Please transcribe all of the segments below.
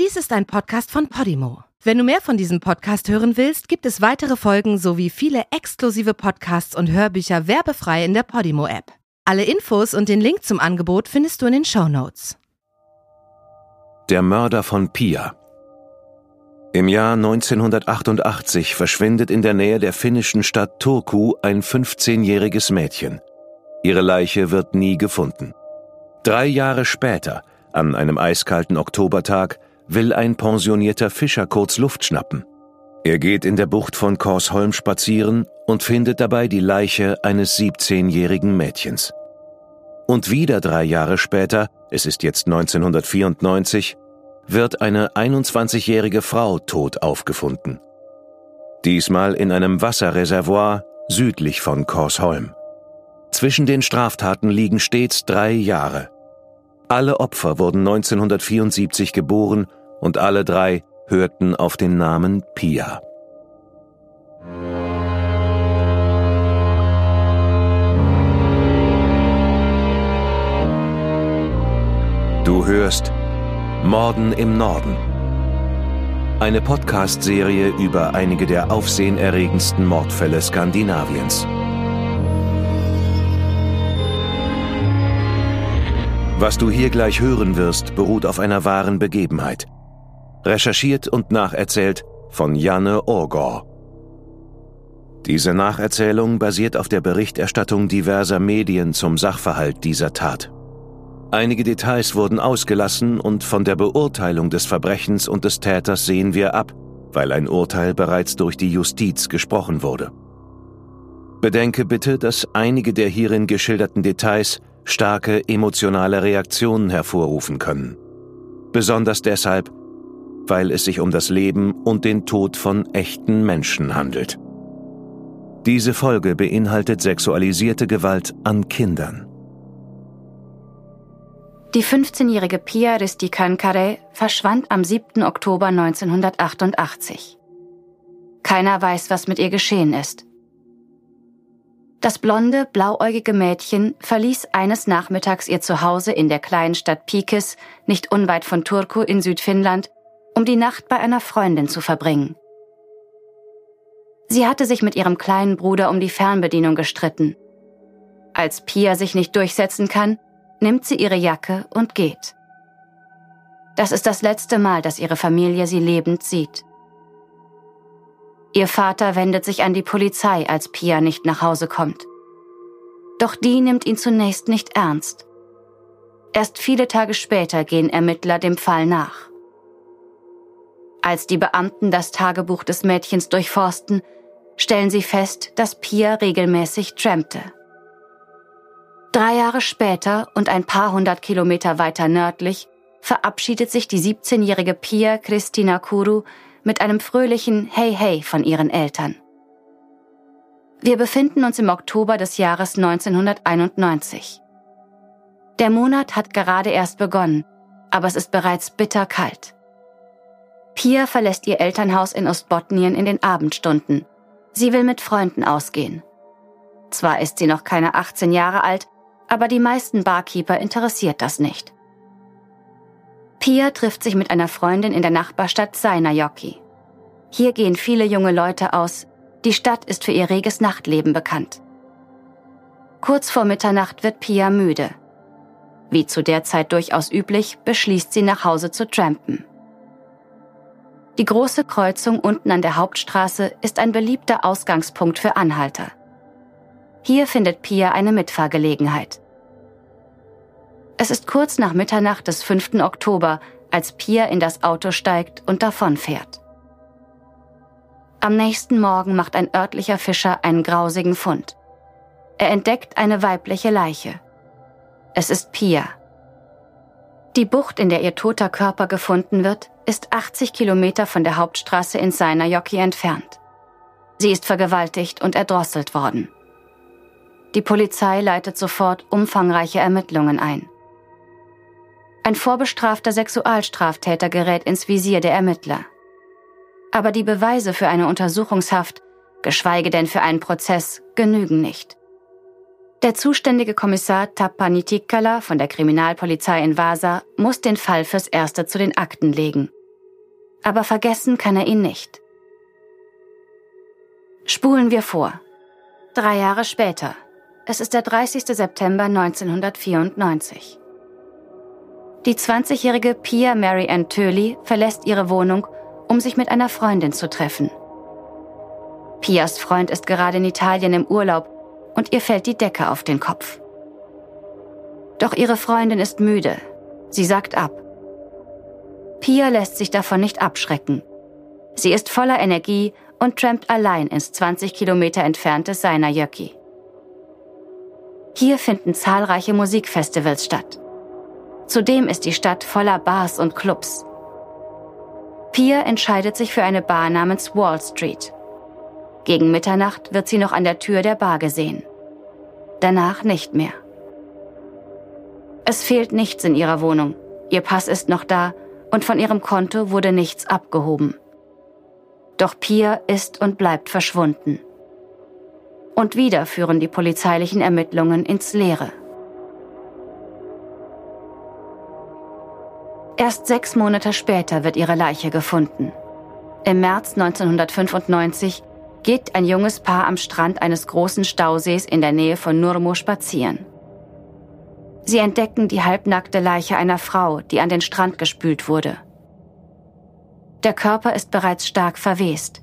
Dies ist ein Podcast von Podimo. Wenn du mehr von diesem Podcast hören willst, gibt es weitere Folgen sowie viele exklusive Podcasts und Hörbücher werbefrei in der Podimo-App. Alle Infos und den Link zum Angebot findest du in den Show Notes. Der Mörder von Pia. Im Jahr 1988 verschwindet in der Nähe der finnischen Stadt Turku ein 15-jähriges Mädchen. Ihre Leiche wird nie gefunden. Drei Jahre später, an einem eiskalten Oktobertag, will ein pensionierter Fischer kurz Luft schnappen. Er geht in der Bucht von Korsholm spazieren und findet dabei die Leiche eines 17-jährigen Mädchens. Und wieder drei Jahre später, es ist jetzt 1994, wird eine 21-jährige Frau tot aufgefunden. Diesmal in einem Wasserreservoir südlich von Korsholm. Zwischen den Straftaten liegen stets drei Jahre. Alle Opfer wurden 1974 geboren und alle drei hörten auf den Namen Pia. Du hörst Morden im Norden. Eine Podcast-Serie über einige der aufsehenerregendsten Mordfälle Skandinaviens. Was du hier gleich hören wirst, beruht auf einer wahren Begebenheit. Recherchiert und nacherzählt von Janne Orgor. Diese Nacherzählung basiert auf der Berichterstattung diverser Medien zum Sachverhalt dieser Tat. Einige Details wurden ausgelassen und von der Beurteilung des Verbrechens und des Täters sehen wir ab, weil ein Urteil bereits durch die Justiz gesprochen wurde. Bedenke bitte, dass einige der hierin geschilderten Details starke emotionale Reaktionen hervorrufen können. Besonders deshalb, weil es sich um das Leben und den Tod von echten Menschen handelt. Diese Folge beinhaltet sexualisierte Gewalt an Kindern. Die 15-jährige Pia Ristikankare verschwand am 7. Oktober 1988. Keiner weiß, was mit ihr geschehen ist. Das blonde, blauäugige Mädchen verließ eines Nachmittags ihr Zuhause in der kleinen Stadt Pikes, nicht unweit von Turku in Südfinnland, um die Nacht bei einer Freundin zu verbringen. Sie hatte sich mit ihrem kleinen Bruder um die Fernbedienung gestritten. Als Pia sich nicht durchsetzen kann, nimmt sie ihre Jacke und geht. Das ist das letzte Mal, dass ihre Familie sie lebend sieht. Ihr Vater wendet sich an die Polizei, als Pia nicht nach Hause kommt. Doch die nimmt ihn zunächst nicht ernst. Erst viele Tage später gehen Ermittler dem Fall nach. Als die Beamten das Tagebuch des Mädchens durchforsten, stellen sie fest, dass Pia regelmäßig trampte. Drei Jahre später und ein paar hundert Kilometer weiter nördlich verabschiedet sich die 17-jährige Pia Christina Kuru mit einem fröhlichen Hey Hey von ihren Eltern. Wir befinden uns im Oktober des Jahres 1991. Der Monat hat gerade erst begonnen, aber es ist bereits bitterkalt. Pia verlässt ihr Elternhaus in Ostbotnien in den Abendstunden. Sie will mit Freunden ausgehen. Zwar ist sie noch keine 18 Jahre alt, aber die meisten Barkeeper interessiert das nicht. Pia trifft sich mit einer Freundin in der Nachbarstadt Seinäjoki. Hier gehen viele junge Leute aus. Die Stadt ist für ihr reges Nachtleben bekannt. Kurz vor Mitternacht wird Pia müde. Wie zu der Zeit durchaus üblich, beschließt sie nach Hause zu trampen. Die große Kreuzung unten an der Hauptstraße ist ein beliebter Ausgangspunkt für Anhalter. Hier findet Pia eine Mitfahrgelegenheit. Es ist kurz nach Mitternacht des 5. Oktober, als Pia in das Auto steigt und davonfährt. Am nächsten Morgen macht ein örtlicher Fischer einen grausigen Fund. Er entdeckt eine weibliche Leiche. Es ist Pia. Die Bucht, in der ihr toter Körper gefunden wird, ist 80 Kilometer von der Hauptstraße in Seinäjoki entfernt. Sie ist vergewaltigt und erdrosselt worden. Die Polizei leitet sofort umfangreiche Ermittlungen ein. Ein vorbestrafter Sexualstraftäter gerät ins Visier der Ermittler. Aber die Beweise für eine Untersuchungshaft, geschweige denn für einen Prozess, genügen nicht. Der zuständige Kommissar Tapani Tikkala von der Kriminalpolizei in Vasa muss den Fall fürs Erste zu den Akten legen. Aber vergessen kann er ihn nicht. Spulen wir vor. Drei Jahre später. Es ist der 30. September 1994. Die 20-jährige Pia Mary Ann Turley verlässt ihre Wohnung, um sich mit einer Freundin zu treffen. Pias Freund ist gerade in Italien im Urlaub und ihr fällt die Decke auf den Kopf. Doch ihre Freundin ist müde. Sie sagt ab. Pia lässt sich davon nicht abschrecken. Sie ist voller Energie und trampt allein ins 20 Kilometer entfernte Seinäjoki. Hier finden zahlreiche Musikfestivals statt. Zudem ist die Stadt voller Bars und Clubs. Pia entscheidet sich für eine Bar namens Wall Street. Gegen Mitternacht wird sie noch an der Tür der Bar gesehen. Danach nicht mehr. Es fehlt nichts in ihrer Wohnung. Ihr Pass ist noch da und von ihrem Konto wurde nichts abgehoben. Doch Pia ist und bleibt verschwunden. Und wieder führen die polizeilichen Ermittlungen ins Leere. Erst sechs Monate später wird ihre Leiche gefunden. Im März 1995 geht ein junges Paar am Strand eines großen Stausees in der Nähe von Nurmo spazieren. Sie entdecken die halbnackte Leiche einer Frau, die an den Strand gespült wurde. Der Körper ist bereits stark verwest,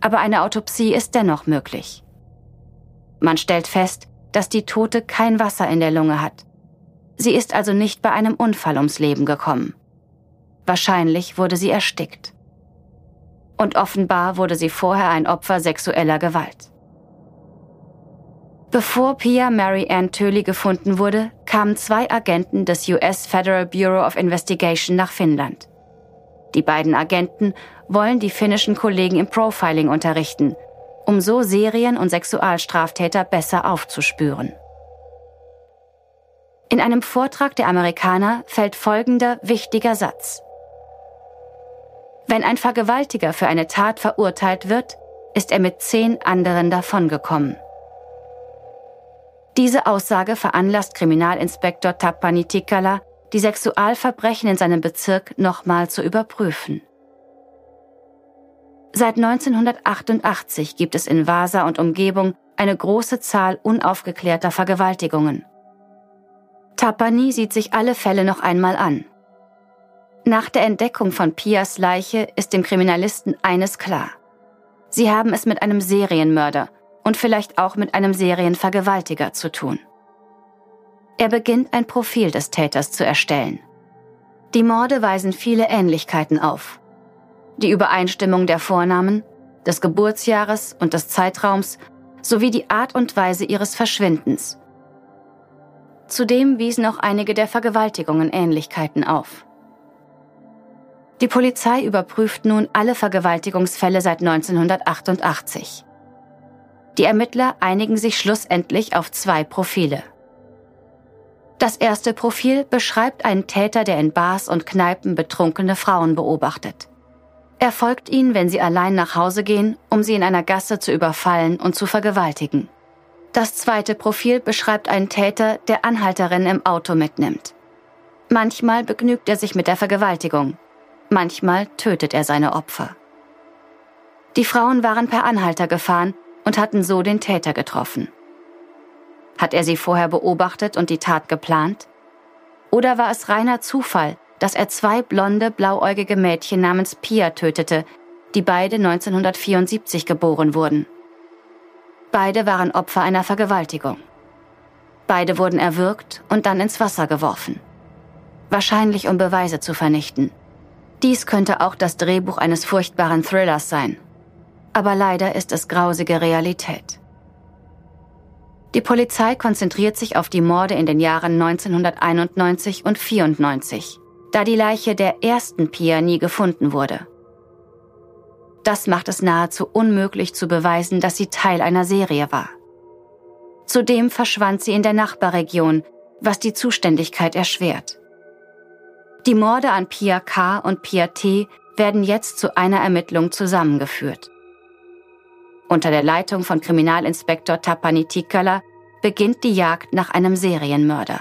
aber eine Autopsie ist dennoch möglich. Man stellt fest, dass die Tote kein Wasser in der Lunge hat. Sie ist also nicht bei einem Unfall ums Leben gekommen. Wahrscheinlich wurde sie erstickt. Und offenbar wurde sie vorher ein Opfer sexueller Gewalt. Bevor Pia Mary Ann Töli gefunden wurde, kamen zwei Agenten des US Federal Bureau of Investigation nach Finnland. Die beiden Agenten wollen die finnischen Kollegen im Profiling unterrichten, um so Serien- und Sexualstraftäter besser aufzuspüren. In einem Vortrag der Amerikaner fällt folgender wichtiger Satz. Wenn ein Vergewaltiger für eine Tat verurteilt wird, ist er mit zehn anderen davongekommen. Diese Aussage veranlasst Kriminalinspektor Tapani Tikala, die Sexualverbrechen in seinem Bezirk nochmal zu überprüfen. Seit 1988 gibt es in Vasa und Umgebung eine große Zahl unaufgeklärter Vergewaltigungen. Tapani sieht sich alle Fälle noch einmal an. Nach der Entdeckung von Pias Leiche ist dem Kriminalisten eines klar. Sie haben es mit einem Serienmörder und vielleicht auch mit einem Serienvergewaltiger zu tun. Er beginnt ein Profil des Täters zu erstellen. Die Morde weisen viele Ähnlichkeiten auf. Die Übereinstimmung der Vornamen, des Geburtsjahres und des Zeitraums sowie die Art und Weise ihres Verschwindens. Zudem wiesen auch einige der Vergewaltigungen Ähnlichkeiten auf. Die Polizei überprüft nun alle Vergewaltigungsfälle seit 1988. Die Ermittler einigen sich schlussendlich auf zwei Profile. Das erste Profil beschreibt einen Täter, der in Bars und Kneipen betrunkene Frauen beobachtet. Er folgt ihnen, wenn sie allein nach Hause gehen, um sie in einer Gasse zu überfallen und zu vergewaltigen. Das zweite Profil beschreibt einen Täter, der Anhalterinnen im Auto mitnimmt. Manchmal begnügt er sich mit der Vergewaltigung, manchmal tötet er seine Opfer. Die Frauen waren per Anhalter gefahren und hatten so den Täter getroffen. Hat er sie vorher beobachtet und die Tat geplant? Oder war es reiner Zufall, dass er zwei blonde, blauäugige Mädchen namens Pia tötete, die beide 1974 geboren wurden? Beide waren Opfer einer Vergewaltigung. Beide wurden erwürgt und dann ins Wasser geworfen. Wahrscheinlich um Beweise zu vernichten. Dies könnte auch das Drehbuch eines furchtbaren Thrillers sein aber leider ist es grausige Realität. Die Polizei konzentriert sich auf die Morde in den Jahren 1991 und 94, da die Leiche der ersten Pia nie gefunden wurde. Das macht es nahezu unmöglich zu beweisen, dass sie Teil einer Serie war. Zudem verschwand sie in der Nachbarregion, was die Zuständigkeit erschwert. Die Morde an Pia K. und Pia T. werden jetzt zu einer Ermittlung zusammengeführt. Unter der Leitung von Kriminalinspektor Tapani Tikala beginnt die Jagd nach einem Serienmörder.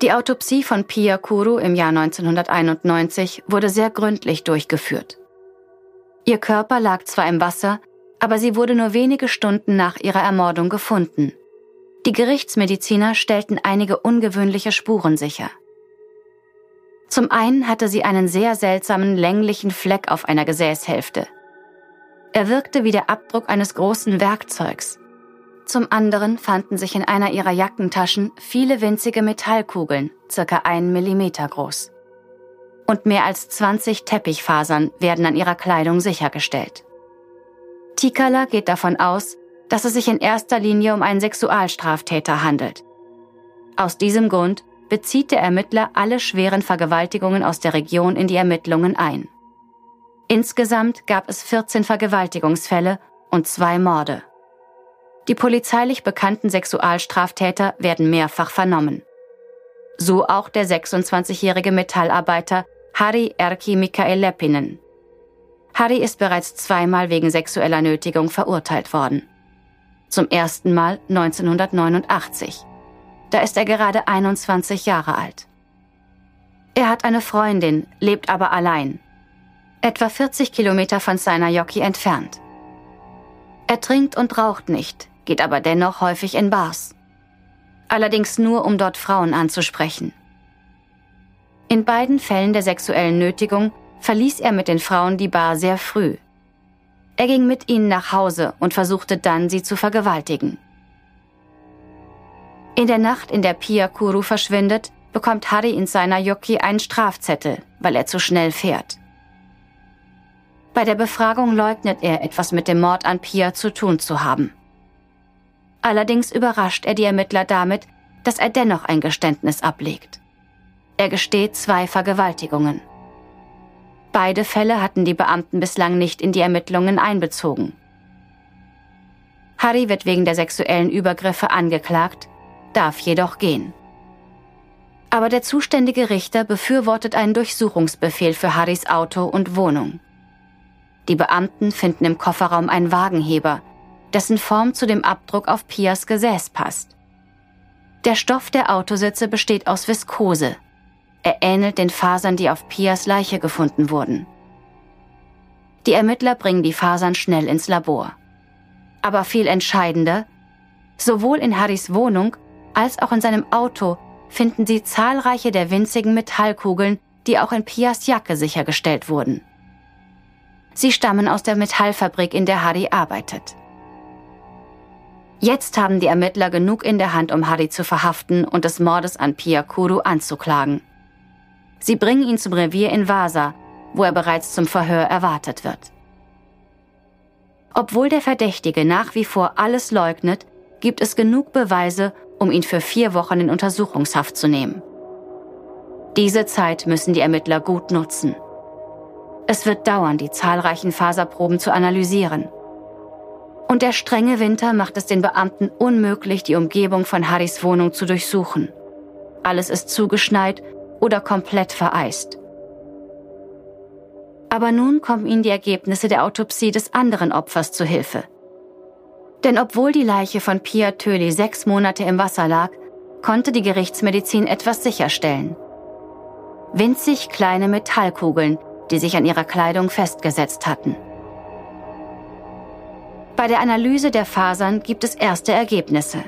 Die Autopsie von Pia Kuru im Jahr 1991 wurde sehr gründlich durchgeführt. Ihr Körper lag zwar im Wasser, aber sie wurde nur wenige Stunden nach ihrer Ermordung gefunden. Die Gerichtsmediziner stellten einige ungewöhnliche Spuren sicher. Zum einen hatte sie einen sehr seltsamen länglichen Fleck auf einer Gesäßhälfte. Er wirkte wie der Abdruck eines großen Werkzeugs. Zum anderen fanden sich in einer ihrer Jackentaschen viele winzige Metallkugeln, circa einen Millimeter groß. Und mehr als 20 Teppichfasern werden an ihrer Kleidung sichergestellt. Tikala geht davon aus, dass es sich in erster Linie um einen Sexualstraftäter handelt. Aus diesem Grund bezieht der Ermittler alle schweren Vergewaltigungen aus der Region in die Ermittlungen ein. Insgesamt gab es 14 Vergewaltigungsfälle und zwei Morde. Die polizeilich bekannten Sexualstraftäter werden mehrfach vernommen. So auch der 26-jährige Metallarbeiter Harry Erki Mikael Leppinen. Harry ist bereits zweimal wegen sexueller Nötigung verurteilt worden. Zum ersten Mal 1989. Da ist er gerade 21 Jahre alt. Er hat eine Freundin, lebt aber allein. Etwa 40 Kilometer von Seinäjoki entfernt. Er trinkt und raucht nicht, geht aber dennoch häufig in Bars. Allerdings nur, um dort Frauen anzusprechen. In beiden Fällen der sexuellen Nötigung verließ er mit den Frauen die Bar sehr früh. Er ging mit ihnen nach Hause und versuchte dann, sie zu vergewaltigen. In der Nacht, in der Pia Kuru verschwindet, bekommt Harry in seiner Yoki einen Strafzettel, weil er zu schnell fährt. Bei der Befragung leugnet er, etwas mit dem Mord an Pia zu tun zu haben. Allerdings überrascht er die Ermittler damit, dass er dennoch ein Geständnis ablegt. Er gesteht zwei Vergewaltigungen. Beide Fälle hatten die Beamten bislang nicht in die Ermittlungen einbezogen. Harry wird wegen der sexuellen Übergriffe angeklagt, darf jedoch gehen. Aber der zuständige Richter befürwortet einen Durchsuchungsbefehl für Harrys Auto und Wohnung. Die Beamten finden im Kofferraum einen Wagenheber, dessen Form zu dem Abdruck auf Pias Gesäß passt. Der Stoff der Autositze besteht aus Viskose. Er ähnelt den Fasern, die auf Pias Leiche gefunden wurden. Die Ermittler bringen die Fasern schnell ins Labor. Aber viel entscheidender, sowohl in Harrys Wohnung als auch in seinem Auto finden sie zahlreiche der winzigen Metallkugeln, die auch in Pias Jacke sichergestellt wurden. Sie stammen aus der Metallfabrik, in der Harry arbeitet. Jetzt haben die Ermittler genug in der Hand, um Harry zu verhaften und des Mordes an Pia Kuru anzuklagen. Sie bringen ihn zum Revier in Vasa, wo er bereits zum Verhör erwartet wird. Obwohl der Verdächtige nach wie vor alles leugnet, gibt es genug Beweise, um ihn für vier Wochen in Untersuchungshaft zu nehmen. Diese Zeit müssen die Ermittler gut nutzen. Es wird dauern, die zahlreichen Faserproben zu analysieren. Und der strenge Winter macht es den Beamten unmöglich, die Umgebung von Harrys Wohnung zu durchsuchen. Alles ist zugeschneit oder komplett vereist. Aber nun kommen ihnen die Ergebnisse der Autopsie des anderen Opfers zu Hilfe. Denn obwohl die Leiche von Pia Töli sechs Monate im Wasser lag, konnte die Gerichtsmedizin etwas sicherstellen. Winzig kleine Metallkugeln, die sich an ihrer Kleidung festgesetzt hatten. Bei der Analyse der Fasern gibt es erste Ergebnisse.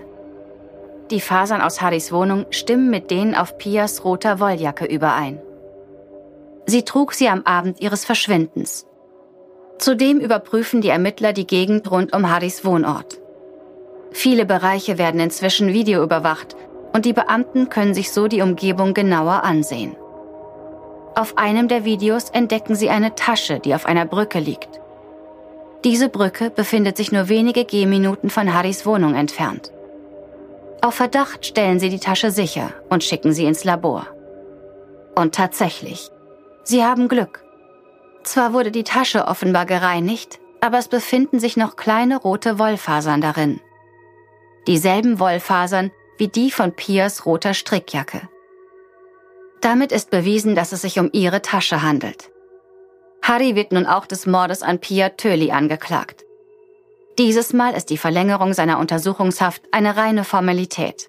Die Fasern aus Harrys Wohnung stimmen mit denen auf Pias roter Wolljacke überein. Sie trug sie am Abend ihres Verschwindens. Zudem überprüfen die Ermittler die Gegend rund um Harrys Wohnort. Viele Bereiche werden inzwischen videoüberwacht und die Beamten können sich so die Umgebung genauer ansehen. Auf einem der Videos entdecken sie eine Tasche, die auf einer Brücke liegt. Diese Brücke befindet sich nur wenige Gehminuten von Harrys Wohnung entfernt. Auf Verdacht stellen sie die Tasche sicher und schicken sie ins Labor. Und tatsächlich, sie haben Glück. Zwar wurde die Tasche offenbar gereinigt, aber es befinden sich noch kleine rote Wollfasern darin. Dieselben Wollfasern wie die von Piers roter Strickjacke. Damit ist bewiesen, dass es sich um ihre Tasche handelt. Harry wird nun auch des Mordes an Pia Töli angeklagt. Dieses Mal ist die Verlängerung seiner Untersuchungshaft eine reine Formalität.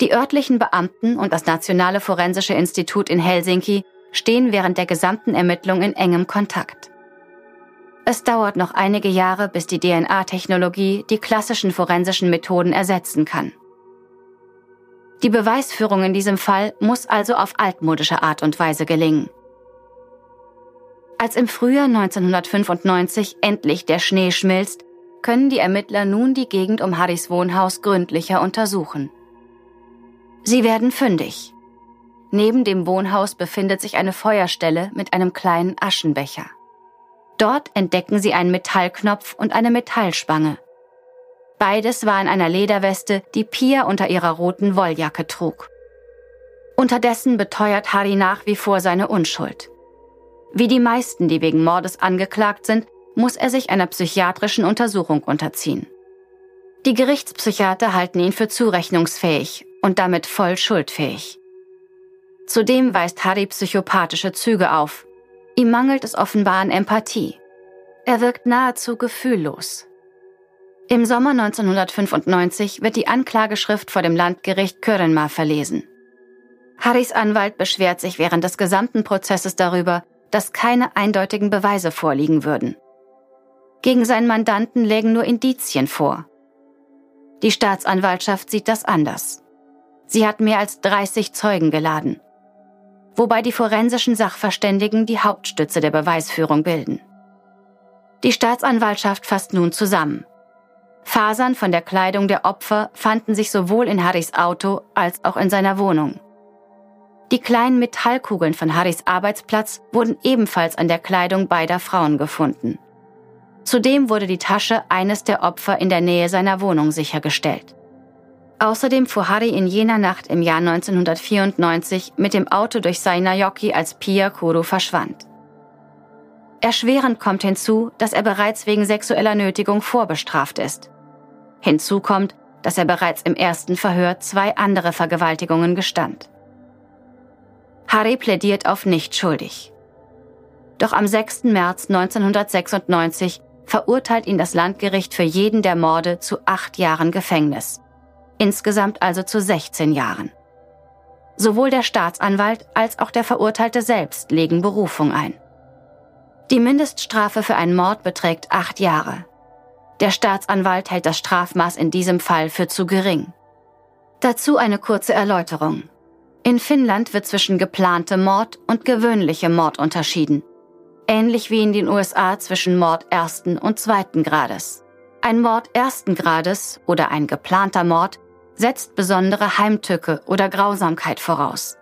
Die örtlichen Beamten und das Nationale Forensische Institut in Helsinki stehen während der gesamten Ermittlung in engem Kontakt. Es dauert noch einige Jahre, bis die DNA-Technologie die klassischen forensischen Methoden ersetzen kann. Die Beweisführung in diesem Fall muss also auf altmodische Art und Weise gelingen. Als im Frühjahr 1995 endlich der Schnee schmilzt, können die Ermittler nun die Gegend um Harrys Wohnhaus gründlicher untersuchen. Sie werden fündig. Neben dem Wohnhaus befindet sich eine Feuerstelle mit einem kleinen Aschenbecher. Dort entdecken sie einen Metallknopf und eine Metallspange. Beides war in einer Lederweste, die Pia unter ihrer roten Wolljacke trug. Unterdessen beteuert Harry nach wie vor seine Unschuld. Wie die meisten, die wegen Mordes angeklagt sind, muss er sich einer psychiatrischen Untersuchung unterziehen. Die Gerichtspsychiater halten ihn für zurechnungsfähig und damit voll schuldfähig. Zudem weist Harry psychopathische Züge auf. Ihm mangelt es offenbar an Empathie. Er wirkt nahezu gefühllos. Im Sommer 1995 wird die Anklageschrift vor dem Landgericht Körenmar verlesen. Harrys Anwalt beschwert sich während des gesamten Prozesses darüber, dass keine eindeutigen Beweise vorliegen würden. Gegen seinen Mandanten lägen nur Indizien vor. Die Staatsanwaltschaft sieht das anders. Sie hat mehr als 30 Zeugen geladen wobei die forensischen Sachverständigen die Hauptstütze der Beweisführung bilden. Die Staatsanwaltschaft fasst nun zusammen. Fasern von der Kleidung der Opfer fanden sich sowohl in Harrys Auto als auch in seiner Wohnung. Die kleinen Metallkugeln von Harrys Arbeitsplatz wurden ebenfalls an der Kleidung beider Frauen gefunden. Zudem wurde die Tasche eines der Opfer in der Nähe seiner Wohnung sichergestellt. Außerdem fuhr Harry in jener Nacht im Jahr 1994 mit dem Auto durch Sainajoki, als Pia Kuro verschwand. Erschwerend kommt hinzu, dass er bereits wegen sexueller Nötigung vorbestraft ist. Hinzu kommt, dass er bereits im ersten Verhör zwei andere Vergewaltigungen gestand. Harry plädiert auf nicht schuldig. Doch am 6. März 1996 verurteilt ihn das Landgericht für jeden der Morde zu acht Jahren Gefängnis insgesamt also zu 16 Jahren. Sowohl der Staatsanwalt als auch der Verurteilte selbst legen Berufung ein. Die Mindeststrafe für einen Mord beträgt acht Jahre. Der Staatsanwalt hält das Strafmaß in diesem Fall für zu gering. Dazu eine kurze Erläuterung. In Finnland wird zwischen geplantem Mord und gewöhnlichem Mord unterschieden. Ähnlich wie in den USA zwischen Mord ersten und zweiten Grades. Ein Mord ersten Grades oder ein geplanter Mord setzt besondere Heimtücke oder Grausamkeit voraus.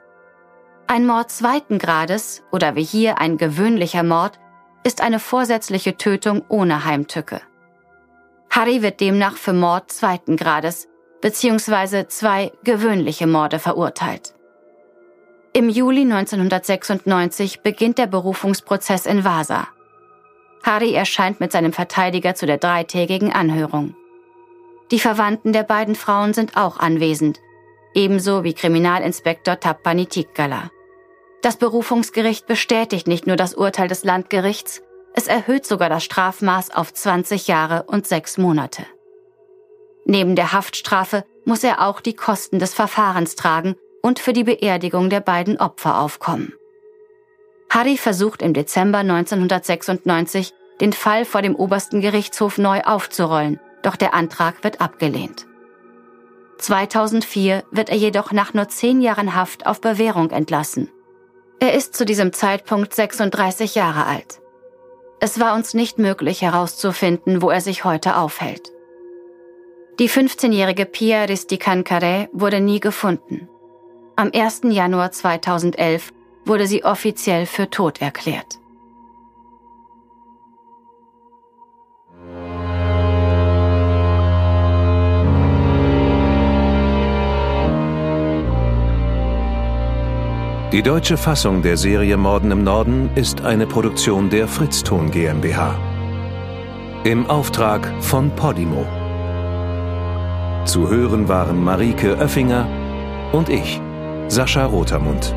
Ein Mord zweiten Grades oder wie hier ein gewöhnlicher Mord ist eine vorsätzliche Tötung ohne Heimtücke. Harry wird demnach für Mord zweiten Grades bzw. zwei gewöhnliche Morde verurteilt. Im Juli 1996 beginnt der Berufungsprozess in Vasa. Harry erscheint mit seinem Verteidiger zu der dreitägigen Anhörung. Die Verwandten der beiden Frauen sind auch anwesend, ebenso wie Kriminalinspektor Tappani Tikkala. Das Berufungsgericht bestätigt nicht nur das Urteil des Landgerichts, es erhöht sogar das Strafmaß auf 20 Jahre und sechs Monate. Neben der Haftstrafe muss er auch die Kosten des Verfahrens tragen und für die Beerdigung der beiden Opfer aufkommen. Harry versucht im Dezember 1996, den Fall vor dem obersten Gerichtshof neu aufzurollen doch der Antrag wird abgelehnt. 2004 wird er jedoch nach nur zehn Jahren Haft auf Bewährung entlassen. Er ist zu diesem Zeitpunkt 36 Jahre alt. Es war uns nicht möglich herauszufinden, wo er sich heute aufhält. Die 15-jährige Pia Risticancare wurde nie gefunden. Am 1. Januar 2011 wurde sie offiziell für tot erklärt. Die deutsche Fassung der Serie Morden im Norden ist eine Produktion der Fritzton GmbH. Im Auftrag von Podimo. Zu hören waren Marike Oeffinger und ich, Sascha Rotermund.